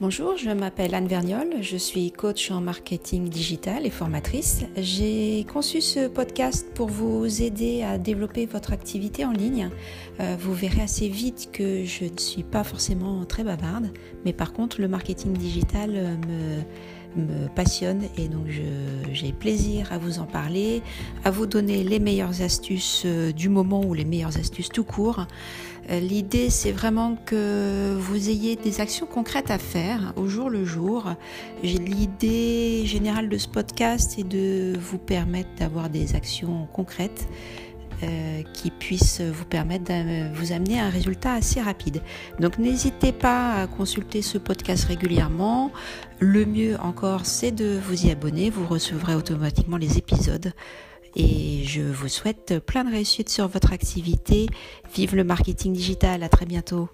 Bonjour, je m'appelle Anne Verniol, je suis coach en marketing digital et formatrice. J'ai conçu ce podcast pour vous aider à développer votre activité en ligne. Euh, vous verrez assez vite que je ne suis pas forcément très bavarde, mais par contre le marketing digital me me passionne et donc j'ai plaisir à vous en parler, à vous donner les meilleures astuces euh, du moment ou les meilleures astuces tout court. Euh, l'idée c'est vraiment que vous ayez des actions concrètes à faire au jour le jour. L'idée générale de ce podcast est de vous permettre d'avoir des actions concrètes euh, qui puisse vous permettre de vous amener à un résultat assez rapide. Donc n'hésitez pas à consulter ce podcast régulièrement. Le mieux encore, c'est de vous y abonner. Vous recevrez automatiquement les épisodes. Et je vous souhaite plein de réussite sur votre activité. Vive le marketing digital. À très bientôt.